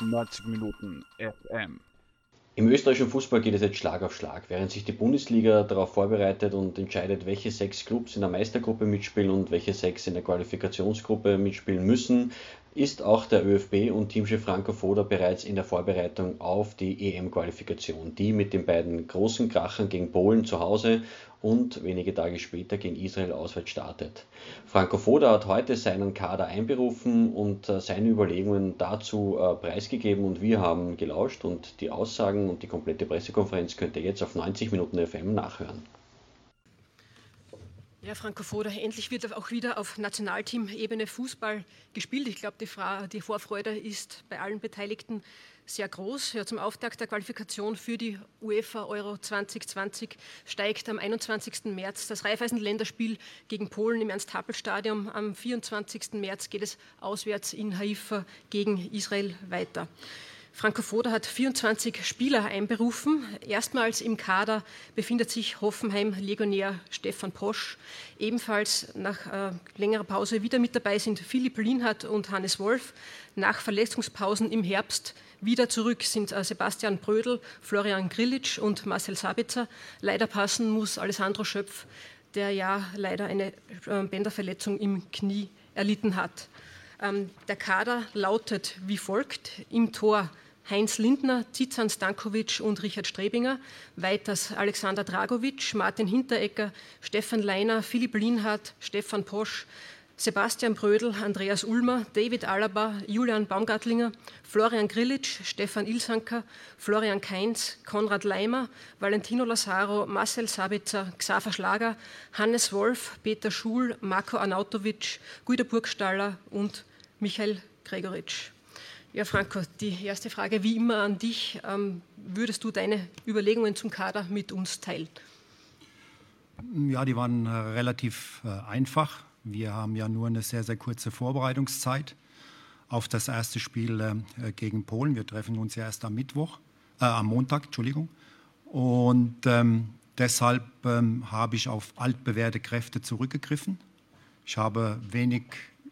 90 Minuten FM. Im österreichischen Fußball geht es jetzt Schlag auf Schlag. Während sich die Bundesliga darauf vorbereitet und entscheidet, welche sechs Clubs in der Meistergruppe mitspielen und welche sechs in der Qualifikationsgruppe mitspielen müssen, ist auch der ÖFB und Teamchef Franco Foda bereits in der Vorbereitung auf die EM-Qualifikation, die mit den beiden großen Krachern gegen Polen zu Hause und wenige Tage später gegen Israel auswärts startet. Franco Foda hat heute seinen Kader einberufen und äh, seine Überlegungen dazu äh, preisgegeben und wir haben gelauscht und die Aussagen und die komplette Pressekonferenz könnt ihr jetzt auf 90 Minuten FM nachhören. Ja, Franco Foda, endlich wird auch wieder auf Nationalteam-Ebene Fußball gespielt. Ich glaube, die, die, Vorfreude ist bei allen Beteiligten sehr groß. Ja, zum Auftakt der Qualifikation für die UEFA Euro 2020 steigt am 21. März das Raiffeisen-Länderspiel gegen Polen im Ernst-Happel-Stadion. Am 24. März geht es auswärts in Haifa gegen Israel weiter. Franco Foda hat 24 Spieler einberufen. Erstmals im Kader befindet sich Hoffenheim-Legionär Stefan Posch. Ebenfalls nach äh, längerer Pause wieder mit dabei sind Philipp Lienhardt und Hannes Wolf. Nach Verletzungspausen im Herbst wieder zurück sind äh, Sebastian Brödel, Florian Grillitsch und Marcel Sabitzer. Leider passen muss Alessandro Schöpf, der ja leider eine äh, Bänderverletzung im Knie erlitten hat. Ähm, der Kader lautet wie folgt: Im Tor Heinz Lindner, Zizan Stankovic und Richard Strebinger, weiters Alexander Dragovic, Martin Hinteregger, Stefan Leiner, Philipp Lienhardt, Stefan Posch, Sebastian Brödel, Andreas Ulmer, David Alaba, Julian Baumgartlinger, Florian Grillitsch, Stefan Ilsanker, Florian Kainz, Konrad Leimer, Valentino Lazaro, Marcel Sabitzer, Xaver Schlager, Hannes Wolf, Peter Schul, Marco Arnautovic, Guido Burgstaller und Michael Gregoritsch. Ja, Franco, die erste Frage wie immer an dich. Ähm, würdest du deine Überlegungen zum Kader mit uns teilen? Ja, die waren äh, relativ äh, einfach. Wir haben ja nur eine sehr, sehr kurze Vorbereitungszeit auf das erste Spiel äh, gegen Polen. Wir treffen uns ja erst am Mittwoch, äh, am Montag, Entschuldigung. Und ähm, deshalb ähm, habe ich auf altbewährte Kräfte zurückgegriffen. Ich habe wenig,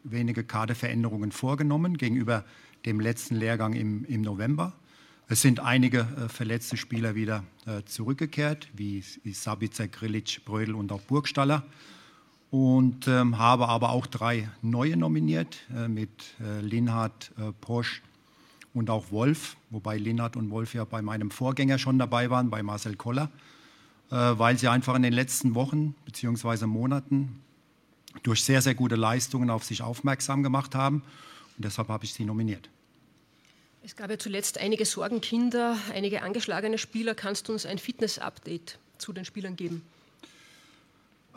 wenige Kaderveränderungen vorgenommen gegenüber dem letzten Lehrgang im, im November. Es sind einige äh, verletzte Spieler wieder äh, zurückgekehrt, wie, Sabitzer, Grilic, Brödel und auch Burgstaller und ähm, habe aber auch drei neue nominiert äh, mit äh, Linhard, äh, Posch und auch Wolf, wobei Linhard und Wolf ja bei meinem Vorgänger schon dabei waren, bei Marcel Koller, äh, weil sie einfach in den letzten Wochen bzw. Monaten durch sehr, sehr gute Leistungen auf sich aufmerksam gemacht haben und deshalb habe ich sie nominiert. Es gab ja zuletzt einige Sorgenkinder, einige angeschlagene Spieler. Kannst du uns ein Fitness-Update zu den Spielern geben?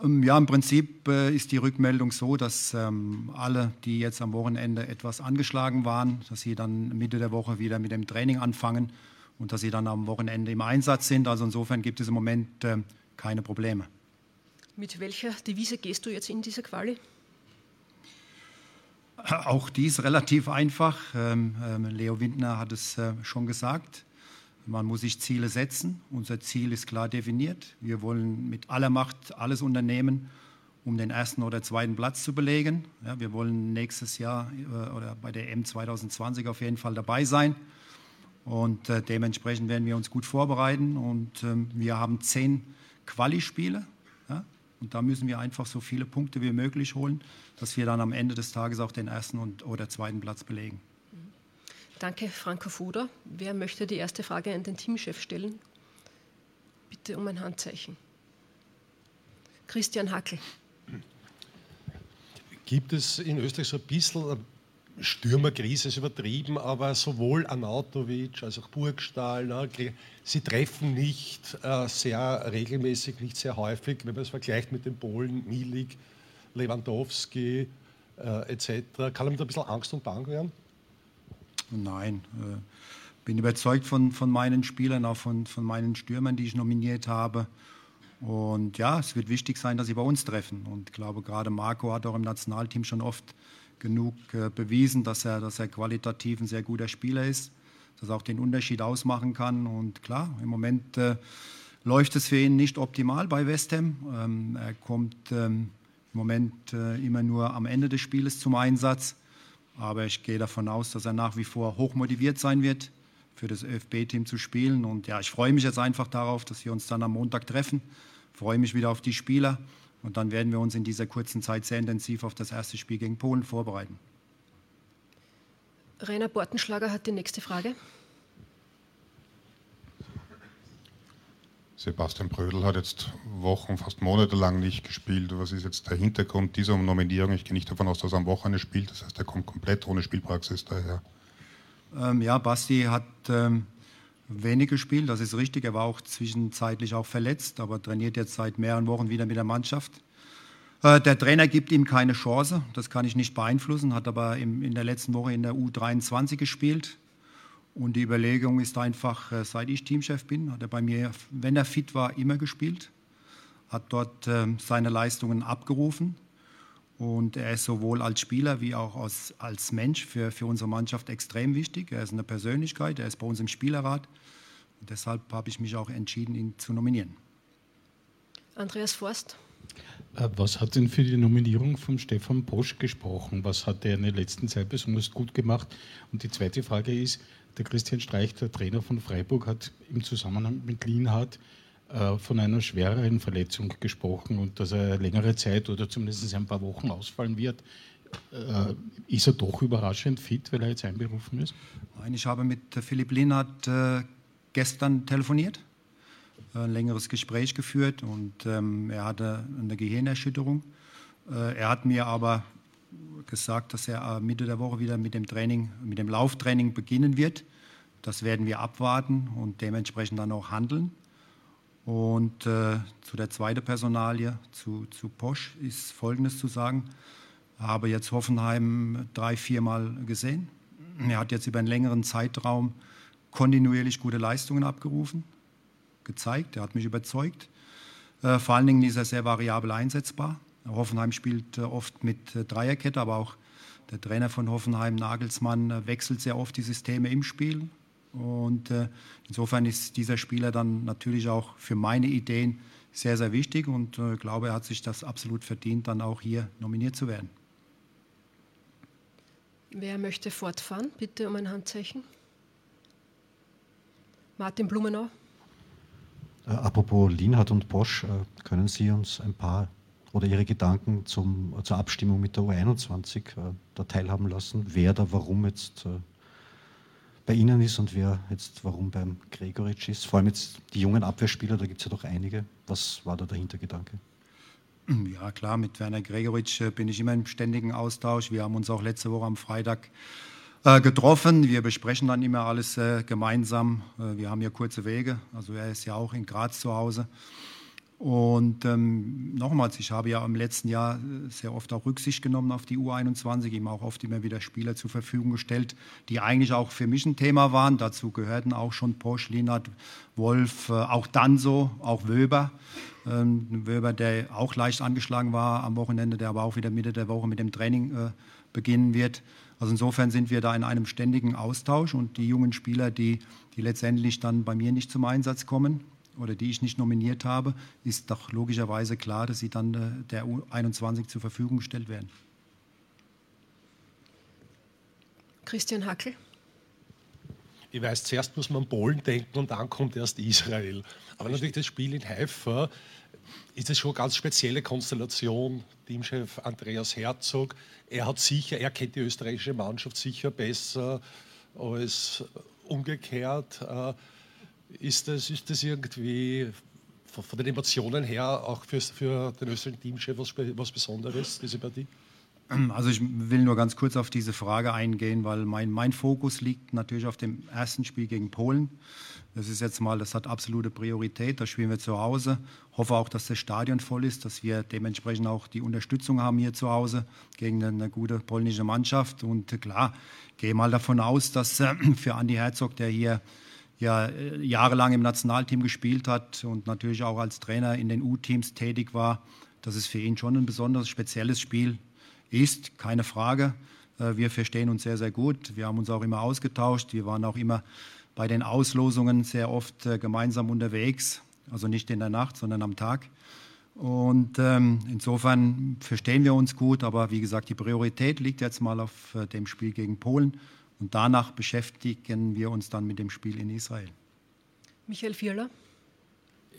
Ähm, ja, im Prinzip äh, ist die Rückmeldung so, dass ähm, alle, die jetzt am Wochenende etwas angeschlagen waren, dass sie dann Mitte der Woche wieder mit dem Training anfangen und dass sie dann am Wochenende im Einsatz sind. Also insofern gibt es im Moment äh, keine Probleme. Mit welcher Devise gehst du jetzt in diese Quali? Auch dies relativ einfach. Ähm, Leo Windner hat es äh, schon gesagt. Man muss sich Ziele setzen. Unser Ziel ist klar definiert. Wir wollen mit aller Macht alles unternehmen, um den ersten oder zweiten Platz zu belegen. Ja, wir wollen nächstes Jahr äh, oder bei der M 2020 auf jeden Fall dabei sein. Und äh, dementsprechend werden wir uns gut vorbereiten. Und ähm, wir haben zehn Quali-Spiele. Und da müssen wir einfach so viele Punkte wie möglich holen, dass wir dann am Ende des Tages auch den ersten und, oder zweiten Platz belegen. Danke, Franco Foda. Wer möchte die erste Frage an den Teamchef stellen? Bitte um ein Handzeichen. Christian Hackel. Gibt es in Österreich so ein bisschen Stürmerkrise, ist übertrieben, aber sowohl Anautovic als auch Burgstahl, ne, sie treffen nicht äh, sehr regelmäßig, nicht sehr häufig, wenn man es vergleicht mit den Polen, Milik, Lewandowski äh, etc. Kann man da ein bisschen Angst und Bang werden? Nein, äh, bin überzeugt von, von meinen Spielern, auch von, von meinen Stürmern, die ich nominiert habe. Und ja, es wird wichtig sein, dass sie bei uns treffen. Und ich glaube, gerade Marco hat auch im Nationalteam schon oft genug äh, bewiesen, dass er, dass er qualitativ ein sehr guter Spieler ist, dass er auch den Unterschied ausmachen kann. Und klar, im Moment äh, läuft es für ihn nicht optimal bei West Ham. Ähm, er kommt ähm, im Moment äh, immer nur am Ende des Spieles zum Einsatz. Aber ich gehe davon aus, dass er nach wie vor hochmotiviert sein wird, für das ÖFB-Team zu spielen. Und ja, ich freue mich jetzt einfach darauf, dass wir uns dann am Montag treffen. Freue mich wieder auf die Spieler. Und dann werden wir uns in dieser kurzen Zeit sehr intensiv auf das erste Spiel gegen Polen vorbereiten. Rainer Bortenschlager hat die nächste Frage. Sebastian Brödel hat jetzt Wochen, fast Monate lang nicht gespielt. Was ist jetzt der Hintergrund dieser Nominierung? Ich gehe nicht davon aus, dass er am Wochenende spielt. Das heißt, er kommt komplett ohne Spielpraxis daher. Ähm, ja, Basti hat ähm, wenig gespielt, das ist richtig. Er war auch zwischenzeitlich auch verletzt, aber trainiert jetzt seit mehreren Wochen wieder mit der Mannschaft. Äh, der Trainer gibt ihm keine Chance, das kann ich nicht beeinflussen, hat aber in der letzten Woche in der U23 gespielt. Und die Überlegung ist einfach, äh, seit ich Teamchef bin, hat er bei mir, wenn er fit war, immer gespielt, hat dort ähm, seine Leistungen abgerufen. Und er ist sowohl als Spieler wie auch als, als Mensch für, für unsere Mannschaft extrem wichtig. Er ist eine Persönlichkeit, er ist bei uns im Spielerrat. Und deshalb habe ich mich auch entschieden, ihn zu nominieren. Andreas Forst. Äh, was hat denn für die Nominierung von Stefan Bosch gesprochen? Was hat er in der letzten Zeit besonders gut gemacht? Und die zweite Frage ist, der Christian Streich, der Trainer von Freiburg, hat im Zusammenhang mit Lienhardt von einer schwereren Verletzung gesprochen und dass er längere Zeit oder zumindest ein paar Wochen ausfallen wird. Äh, ist er doch überraschend fit, weil er jetzt einberufen ist? Nein, ich habe mit Philipp Lienhardt äh, gestern telefoniert, ein längeres Gespräch geführt und ähm, er hatte eine Gehirnerschütterung. er hat mir aber gesagt, dass er Mitte der Woche wieder mit dem Training, mit dem Lauftraining beginnen wird. Das werden wir abwarten und dementsprechend dann auch handeln. Und äh, zu der zweiten Personalie, zu, zu Posch, ist Folgendes zu sagen. Ich habe jetzt Hoffenheim drei, viermal gesehen. Er hat jetzt über einen längeren Zeitraum kontinuierlich gute Leistungen abgerufen, gezeigt. Er hat mich überzeugt. Äh, vor allen Dingen ist er sehr variabel einsetzbar. Hoffenheim spielt äh, oft mit äh, Dreierkette, aber auch der Trainer von Hoffenheim, Nagelsmann, äh, wechselt sehr oft die Systeme im Spiel. Und insofern ist dieser Spieler dann natürlich auch für meine Ideen sehr, sehr wichtig und ich glaube, er hat sich das absolut verdient, dann auch hier nominiert zu werden. Wer möchte fortfahren? Bitte um ein Handzeichen. Martin Blumenau. Äh, apropos Lienhardt und Bosch, äh, können Sie uns ein paar oder Ihre Gedanken zum, zur Abstimmung mit der U21 äh, da teilhaben lassen, wer da warum jetzt äh, bei Ihnen ist und wer jetzt warum beim Gregoritsch ist. Vor allem jetzt die jungen Abwehrspieler, da gibt es ja doch einige. Was war da der Hintergedanke? Ja, klar, mit Werner Gregoritsch äh, bin ich immer im ständigen Austausch. Wir haben uns auch letzte Woche am Freitag äh, getroffen. Wir besprechen dann immer alles äh, gemeinsam. Äh, wir haben ja kurze Wege. Also er ist ja auch in Graz zu Hause. Und ähm, nochmals, ich habe ja im letzten Jahr äh, sehr oft auch Rücksicht genommen auf die U21, ihm auch oft immer wieder Spieler zur Verfügung gestellt, die eigentlich auch für mich ein Thema waren. Dazu gehörten auch schon Posch, Linat, Wolf, äh, auch Danso, auch Wöber. Ähm, Wöber, der auch leicht angeschlagen war am Wochenende, der aber auch wieder Mitte der Woche mit dem Training äh, beginnen wird. Also insofern sind wir da in einem ständigen Austausch und die jungen Spieler, die, die letztendlich dann bei mir nicht zum Einsatz kommen, oder die ich nicht nominiert habe, ist doch logischerweise klar, dass sie dann äh, der U21 zur Verfügung gestellt werden. Christian Hackel. Ich weiß, zuerst muss man Polen denken und dann kommt erst Israel. Aber natürlich das Spiel in Haifa ist es schon eine ganz spezielle Konstellation. Teamchef Andreas Herzog, er hat sicher, er kennt die österreichische Mannschaft sicher besser als umgekehrt. Ist das, ist das irgendwie von den Emotionen her auch für, für den österreichischen Teamchef was, was Besonderes, diese Partie? Also ich will nur ganz kurz auf diese Frage eingehen, weil mein, mein Fokus liegt natürlich auf dem ersten Spiel gegen Polen. Das ist jetzt mal, das hat absolute Priorität. Da spielen wir zu Hause. Hoffe auch, dass das Stadion voll ist, dass wir dementsprechend auch die Unterstützung haben hier zu Hause gegen eine gute polnische Mannschaft. Und klar, gehe mal davon aus, dass äh, für Andi Herzog, der hier ja äh, jahrelang im Nationalteam gespielt hat und natürlich auch als Trainer in den U-Teams tätig war, dass es für ihn schon ein besonders spezielles Spiel ist, keine Frage. Äh, wir verstehen uns sehr, sehr gut. Wir haben uns auch immer ausgetauscht. Wir waren auch immer bei den Auslosungen sehr oft äh, gemeinsam unterwegs. Also nicht in der Nacht, sondern am Tag. Und ähm, insofern verstehen wir uns gut, aber wie gesagt, die Priorität liegt jetzt mal auf äh, dem Spiel gegen Polen und danach beschäftigen wir uns dann mit dem Spiel in Israel. Michael Vierler.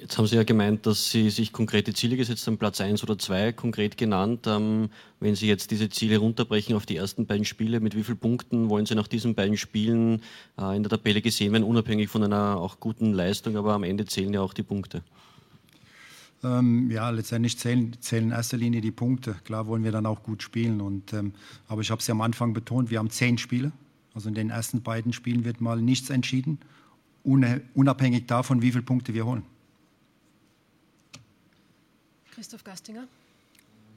Jetzt haben Sie ja gemeint, dass Sie sich konkrete Ziele gesetzt haben, Platz 1 oder 2 konkret genannt. Ähm, wenn Sie jetzt diese Ziele runterbrechen auf die ersten beiden Spiele, mit wie vielen Punkten wollen Sie nach diesen beiden Spielen äh, in der Tabelle gesehen werden, unabhängig von einer auch guten Leistung, aber am Ende zählen ja auch die Punkte? Ähm, ja, letztendlich zählen, zählen, in erster Linie die Punkte. Klar wollen wir dann auch gut spielen. Und, ähm, aber ich habe es ja am Anfang betont, wir haben zehn Spiele. Also in den ersten beiden Spielen wird mal nichts entschieden, unabhängig davon, wie viele Punkte wir holen. Christoph Gastinger.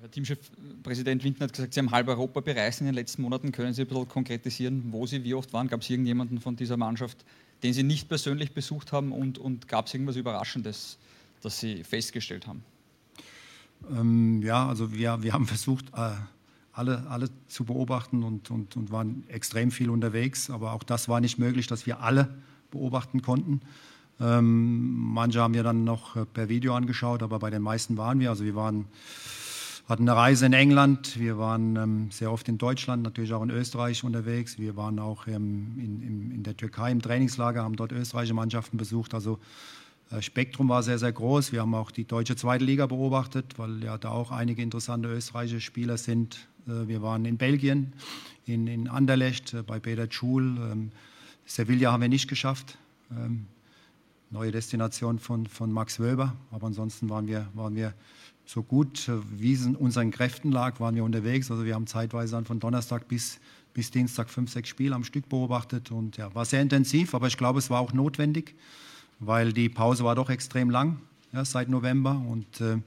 Herr Teamchef, Präsident Windner hat gesagt, Sie haben halb Europa bereist in den letzten Monaten. Können Sie ein bisschen konkretisieren, wo Sie wie oft waren? Gab es irgendjemanden von dieser Mannschaft, den Sie nicht persönlich besucht haben? Und, und gab es irgendwas Überraschendes, das Sie festgestellt haben? Ähm, ja, also wir, wir haben versucht, äh, alle, alle zu beobachten und, und, und waren extrem viel unterwegs. Aber auch das war nicht möglich, dass wir alle beobachten konnten. Ähm, manche haben wir dann noch äh, per Video angeschaut, aber bei den meisten waren wir. Also wir waren, hatten eine Reise in England, wir waren ähm, sehr oft in Deutschland, natürlich auch in Österreich unterwegs. Wir waren auch ähm, in, in, in, der Türkei im Trainingslager, haben dort österreichische Mannschaften besucht. Also äh, Spektrum war sehr, sehr groß. Wir haben auch die deutsche zweite Liga beobachtet, weil ja da auch einige interessante österreichische Spieler sind. Äh, wir waren in Belgien, in, in Anderlecht, äh, bei Peter Schul. Ähm, Sevilla haben wir nicht geschafft. Ähm, neue Destination von, von Max Wölber. Aber ansonsten waren wir, waren wir so gut, wie es in unseren Kräften lag, waren wir unterwegs. Also wir haben zeitweise dann von Donnerstag bis, bis Dienstag fünf, sechs Spiele am Stück beobachtet und ja, war sehr intensiv, aber ich glaube, es war auch notwendig, weil die Pause war doch extrem lang, ja, seit November und äh,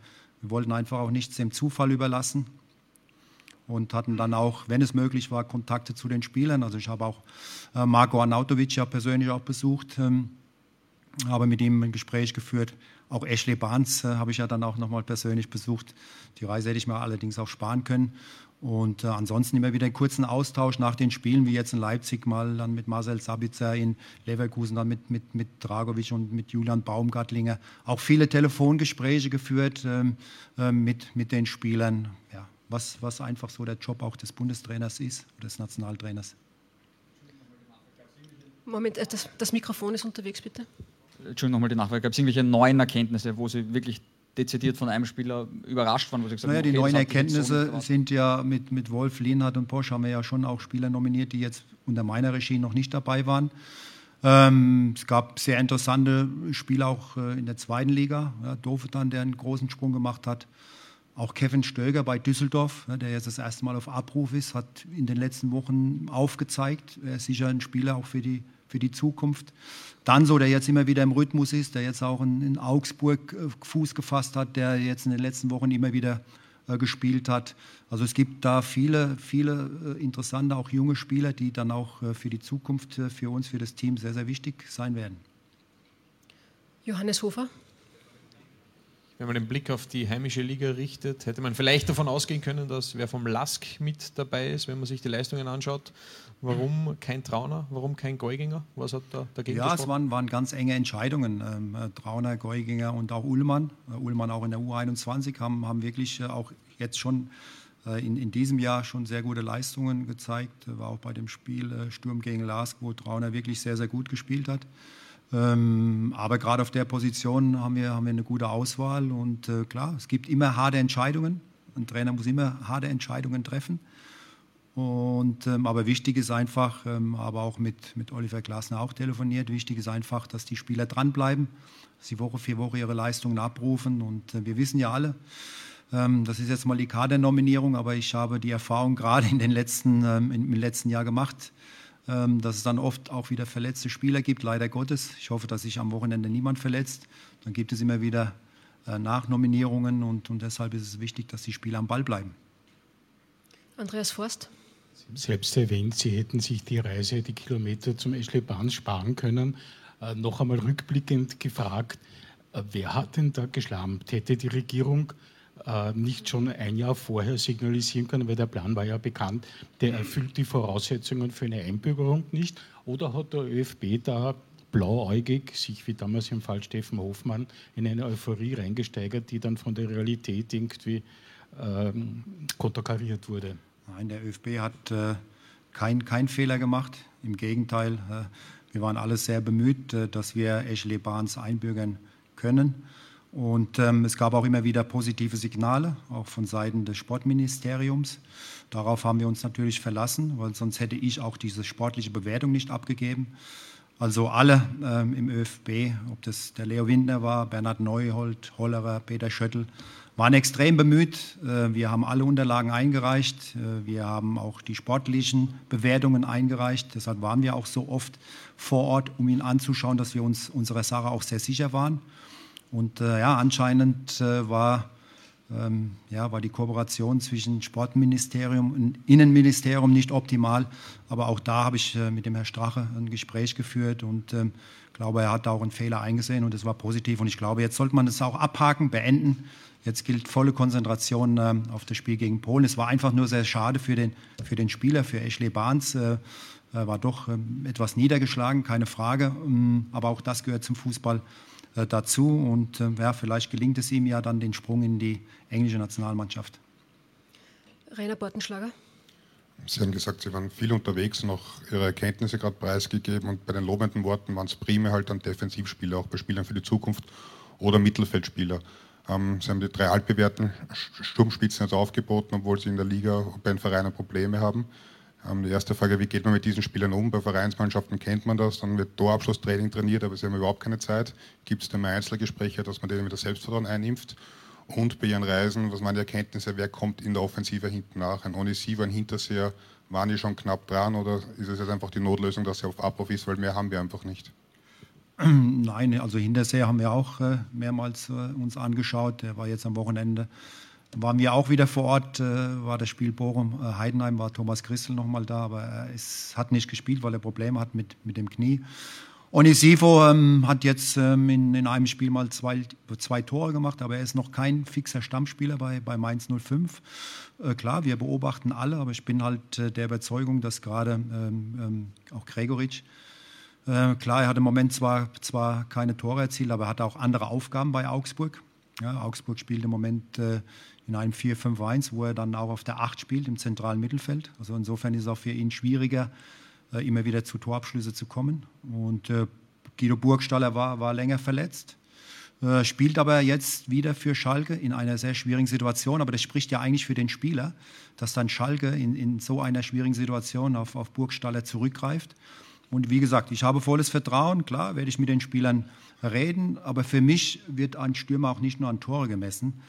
wir wollten einfach auch nichts dem Zufall überlassen und hatten dann auch, wenn es möglich war, Kontakte zu den Spielern. Also ich habe auch äh, Marco Arnautovic ja persönlich auch besucht. Ähm, habe mit ihm ein Gespräch geführt. Auch Ashley Barnes äh, habe ich ja dann auch nochmal persönlich besucht. Die Reise hätte ich mir allerdings auch sparen können. Und äh, ansonsten immer wieder einen kurzen Austausch nach den Spielen, wie jetzt in Leipzig mal dann mit Marcel Sabitzer, in Leverkusen dann mit, mit, mit Dragovic und mit Julian Baumgartlinger. Auch viele Telefongespräche geführt ähm, äh, mit, mit den Spielern. Ja, was, was einfach so der Job auch des Bundestrainers ist, des Nationaltrainers. Moment, äh, das, das Mikrofon ist unterwegs, bitte. Entschuldigung nochmal die Nachfrage, gab es irgendwelche neuen Erkenntnisse, wo Sie wirklich dezidiert von einem Spieler überrascht waren, wo Sie gesagt naja, haben, okay, die neuen Erkenntnisse so sind ja mit, mit Wolf, Lienhardt und Bosch haben wir ja schon auch Spieler nominiert, die jetzt unter meiner Regie noch nicht dabei waren. Ähm, es gab sehr interessante Spiele auch äh, in der zweiten Liga. Ja, Dofetan, der einen großen Sprung gemacht hat. Auch Kevin Stöger bei Düsseldorf, der jetzt das erste Mal auf Abruf ist, hat in den letzten Wochen aufgezeigt. Er ist sicher ein Spieler auch für die für die Zukunft. Danso, der jetzt immer wieder im Rhythmus ist, der jetzt auch in, in Augsburg äh, Fuß gefasst hat, der jetzt in den letzten Wochen immer wieder äh, gespielt hat. Also es gibt da viele, viele äh, interessante, auch junge Spieler, die dann auch äh, für die Zukunft, für uns, für das Team sehr, sehr wichtig sein werden. Johannes Hofer. Wenn man den Blick auf die heimische Liga richtet, hätte man vielleicht davon ausgehen können, dass wer vom Lask mit dabei ist, wenn man sich die Leistungen anschaut. Warum kein Trauner? Warum kein Geuginger? Was hat da dagegen Ja, gesprochen? es waren, waren, ganz enge Entscheidungen. Ähm, äh, Trauner, Geuginger und auch Ullmann. Äh, Ullmann auch in der U21 haben, haben wirklich äh, auch jetzt schon äh, in, in, diesem Jahr schon sehr gute Leistungen gezeigt. War auch bei dem Spiel Sturm gegen Lask, wo Trauner wirklich sehr, sehr gut gespielt hat. Ähm, aber gerade auf der Position haben wir, haben wir eine gute Auswahl und äh, klar, es gibt immer harte Entscheidungen. Ein Trainer muss immer harte Entscheidungen treffen. Und, ähm, aber wichtig ist einfach, ähm, aber auch mit, mit Oliver Glasner auch telefoniert, wichtig ist einfach, dass die Spieler dranbleiben, dass sie Woche für Woche ihre Leistungen abrufen. Und äh, wir wissen ja alle, ähm, das ist jetzt mal die Kadernominierung, aber ich habe die Erfahrung gerade in den letzten, ähm, im letzten Jahr gemacht, dass es dann oft auch wieder verletzte Spieler gibt, leider Gottes. Ich hoffe, dass sich am Wochenende niemand verletzt. Dann gibt es immer wieder äh, Nachnominierungen und, und deshalb ist es wichtig, dass die Spieler am Ball bleiben. Andreas Forst. Sie haben selbst erwähnt, Sie hätten sich die Reise, die Kilometer zum Eschle Bahn sparen können. Äh, noch einmal rückblickend gefragt, äh, wer hat denn da geschlampt? Hätte die Regierung nicht schon ein Jahr vorher signalisieren können, weil der Plan war ja bekannt, der erfüllt die Voraussetzungen für eine Einbürgerung nicht? Oder hat der ÖFB da blauäugig, sich wie damals im Fall Steffen Hofmann in eine Euphorie reingesteigert, die dann von der Realität irgendwie ähm, konterkariert wurde. Nein, der ÖFB hat äh, keinen kein Fehler gemacht. Im Gegenteil, äh, wir waren alle sehr bemüht, äh, dass wir Ashley Barnes einbürgern können. Und ähm, es gab auch immer wieder positive Signale, auch von Seiten des Sportministeriums. Darauf haben wir uns natürlich verlassen, weil sonst hätte ich auch diese sportliche Bewertung nicht abgegeben. Also alle ähm, im ÖFB, ob das der Leo Windner war, Bernhard Neuhold, Hollerer, Peter Schöttl, waren extrem bemüht. Äh, wir haben alle Unterlagen eingereicht. Äh, wir haben auch die sportlichen Bewertungen eingereicht. Deshalb waren wir auch so oft vor Ort, um ihn anzuschauen, dass wir uns unserer Sache auch sehr sicher waren. Und äh, ja, anscheinend äh, war, ähm, ja, war die Kooperation zwischen Sportministerium und Innenministerium nicht optimal. Aber auch da habe ich äh, mit dem Herrn Strache ein Gespräch geführt und ähm, glaube, er hat da auch einen Fehler eingesehen und es war positiv. Und ich glaube, jetzt sollte man das auch abhaken, beenden. Jetzt gilt volle Konzentration äh, auf das Spiel gegen Polen. Es war einfach nur sehr schade für den, für den Spieler, für Ashley Barnes. Äh, war doch ähm, etwas niedergeschlagen, keine Frage. Ähm, aber auch das gehört zum Fußball dazu. Und äh, ja, vielleicht gelingt es ihm ja dann den Sprung in die englische Nationalmannschaft. Rainer Bortenschlager. Sie haben gesagt, Sie waren viel unterwegs und auch Ihre Erkenntnisse gerade preisgegeben. Und bei den lobenden Worten waren es primär halt dann Defensivspieler, auch bei Spielern für die Zukunft oder Mittelfeldspieler. Ähm, Sie haben die drei altbewährten Sturmspitzen jetzt aufgeboten, obwohl Sie in der Liga bei den Vereinen Probleme haben. Ähm, die erste Frage, wie geht man mit diesen Spielern um? Bei Vereinsmannschaften kennt man das, dann wird Torabschlusstraining trainiert, aber sie haben überhaupt keine Zeit. Gibt es denn mal Einzelgespräche, dass man denen wieder Selbstvertrauen einimpft? Und bei ihren Reisen, was die Erkenntnisse, wer kommt in der Offensive hinten nach? Ein Onisiva, ein Hinterseher, waren die schon knapp dran oder ist es jetzt einfach die Notlösung, dass er auf Abruf ist, weil mehr haben wir einfach nicht? Nein, also Hinterseher haben wir auch äh, mehrmals äh, uns angeschaut. Der war jetzt am Wochenende waren wir auch wieder vor Ort, äh, war das Spiel Bochum äh, Heidenheim, war Thomas Christel nochmal da, aber er ist, hat nicht gespielt, weil er Probleme hat mit, mit dem Knie. Onisivo ähm, hat jetzt ähm, in, in einem Spiel mal zwei, zwei Tore gemacht, aber er ist noch kein fixer Stammspieler bei, bei Mainz 05. Äh, klar, wir beobachten alle, aber ich bin halt äh, der Überzeugung, dass gerade ähm, ähm auch Gregoritsch, äh, klar, er hat im Moment zwar, zwar keine Tore erzielt, aber er hat auch andere Aufgaben bei Augsburg. Ja, Augsburg spielt im Moment äh, in einem 4-5-1, wo er dann auch auf der 8 spielt, im zentralen Mittelfeld. Also insofern ist es auch für ihn schwieriger, äh, immer wieder zu Torabschlüsse zu kommen. Und äh, Guido Burgstaller war, war länger verletzt, äh, spielt aber jetzt wieder für Schalke in einer sehr schwierigen Situation. Aber das spricht ja eigentlich für den Spieler, dass dann Schalke in, in so einer schwierigen Situation auf, auf Burgstaller zurückgreift. Und wie gesagt, ich habe volles Vertrauen. Klar, werde ich mit den Spielern reden. Aber für mich wird ein Stürmer auch nicht nur an Tore gemessen,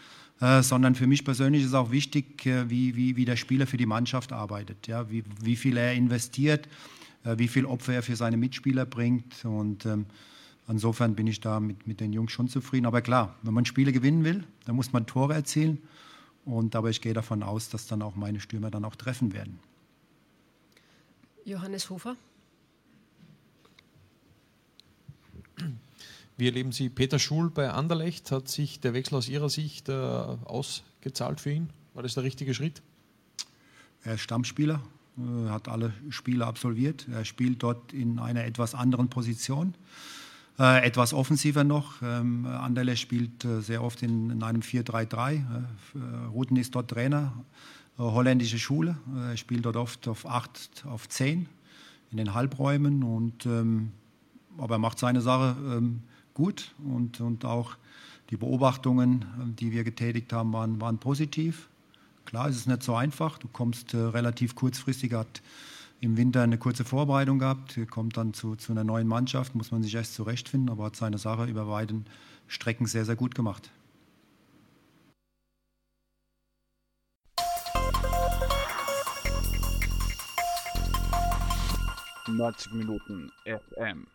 äh, sondern für mich persönlich ist auch wichtig, äh, wie, wie, wie der Spieler für die Mannschaft arbeitet, ja? wie, wie viel er investiert, äh, wie viel Opfer er für seine Mitspieler bringt. Und ähm, insofern bin ich da mit, mit den Jungs schon zufrieden. Aber klar, wenn man Spiele gewinnen will, dann muss man Tore erzielen. Und aber ich gehe davon aus, dass dann auch meine Stürmer dann auch treffen werden. Johannes Hofer. Wie erleben Sie Peter Schul bei Anderlecht? Hat sich der Wechsel aus Ihrer Sicht äh, ausgezahlt für ihn? War das der richtige Schritt? Er ist Stammspieler, äh, hat alle Spiele absolviert. Er spielt dort in einer etwas anderen Position, äh, etwas offensiver noch. Ähm, Anderlecht spielt äh, sehr oft in, in einem 4-3-3. Äh, Ruten ist dort Trainer, äh, holländische Schule. er spielt dort oft auf 8, auf 10 in den Halbräumen und ähm, aber er macht seine Sache ähm, gut und, und auch die Beobachtungen, die wir getätigt haben, waren, waren positiv. Klar, es ist nicht so einfach. Du kommst äh, relativ kurzfristig, hat im Winter eine kurze Vorbereitung gehabt, kommt dann zu, zu einer neuen Mannschaft, muss man sich erst zurechtfinden, aber hat seine Sache über weiten Strecken sehr, sehr gut gemacht. Neunzig Minuten FM.